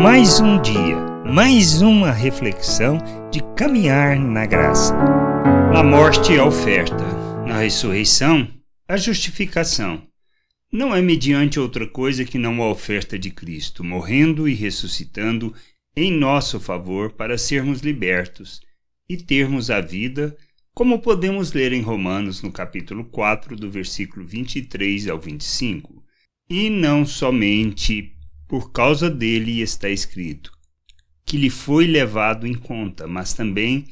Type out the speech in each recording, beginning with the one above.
Mais um dia, mais uma reflexão de caminhar na graça. Na morte, a oferta. Na ressurreição, a justificação. Não é mediante outra coisa que não a oferta de Cristo, morrendo e ressuscitando em nosso favor para sermos libertos e termos a vida, como podemos ler em Romanos no capítulo 4, do versículo 23 ao 25. E não somente por causa dele está escrito, que lhe foi levado em conta, mas também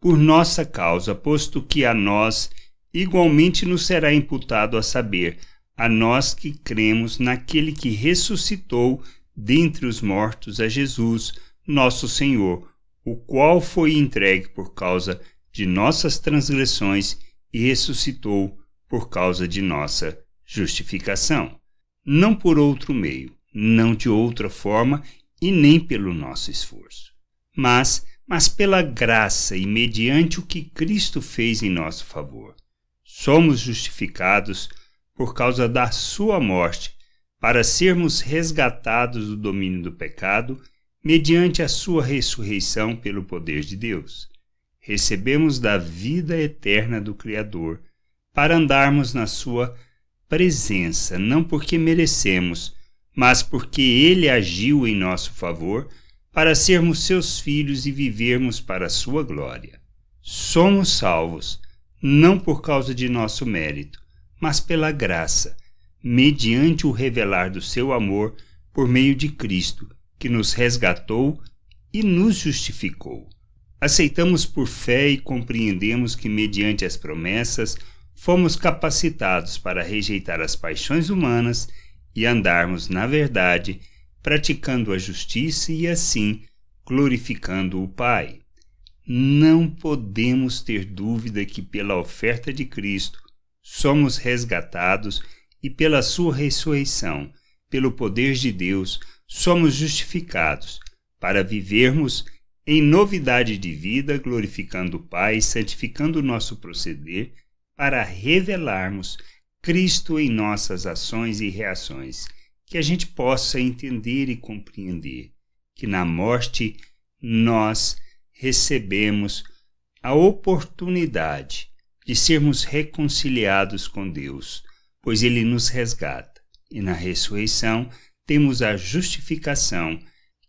por nossa causa, posto que a nós igualmente nos será imputado a saber, a nós que cremos naquele que ressuscitou dentre os mortos a Jesus, nosso Senhor, o qual foi entregue por causa de nossas transgressões e ressuscitou por causa de nossa justificação, não por outro meio não de outra forma e nem pelo nosso esforço, mas, mas pela graça e mediante o que Cristo fez em nosso favor. Somos justificados por causa da sua morte, para sermos resgatados do domínio do pecado, mediante a sua ressurreição pelo poder de Deus. Recebemos da vida eterna do Criador, para andarmos na sua presença, não porque merecemos, mas porque ele agiu em nosso favor para sermos seus filhos e vivermos para a sua glória. Somos salvos, não por causa de nosso mérito, mas pela graça, mediante o revelar do seu amor por meio de Cristo, que nos resgatou e nos justificou. Aceitamos por fé e compreendemos que, mediante as promessas, fomos capacitados para rejeitar as paixões humanas e andarmos na verdade, praticando a justiça e assim glorificando o Pai. Não podemos ter dúvida que pela oferta de Cristo somos resgatados e pela sua ressurreição, pelo poder de Deus, somos justificados para vivermos em novidade de vida, glorificando o Pai, santificando o nosso proceder, para revelarmos Cristo em nossas ações e reações, que a gente possa entender e compreender que na morte nós recebemos a oportunidade de sermos reconciliados com Deus, pois Ele nos resgata, e na ressurreição temos a justificação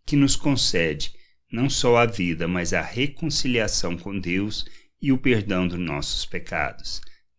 que nos concede não só a vida, mas a reconciliação com Deus e o perdão dos nossos pecados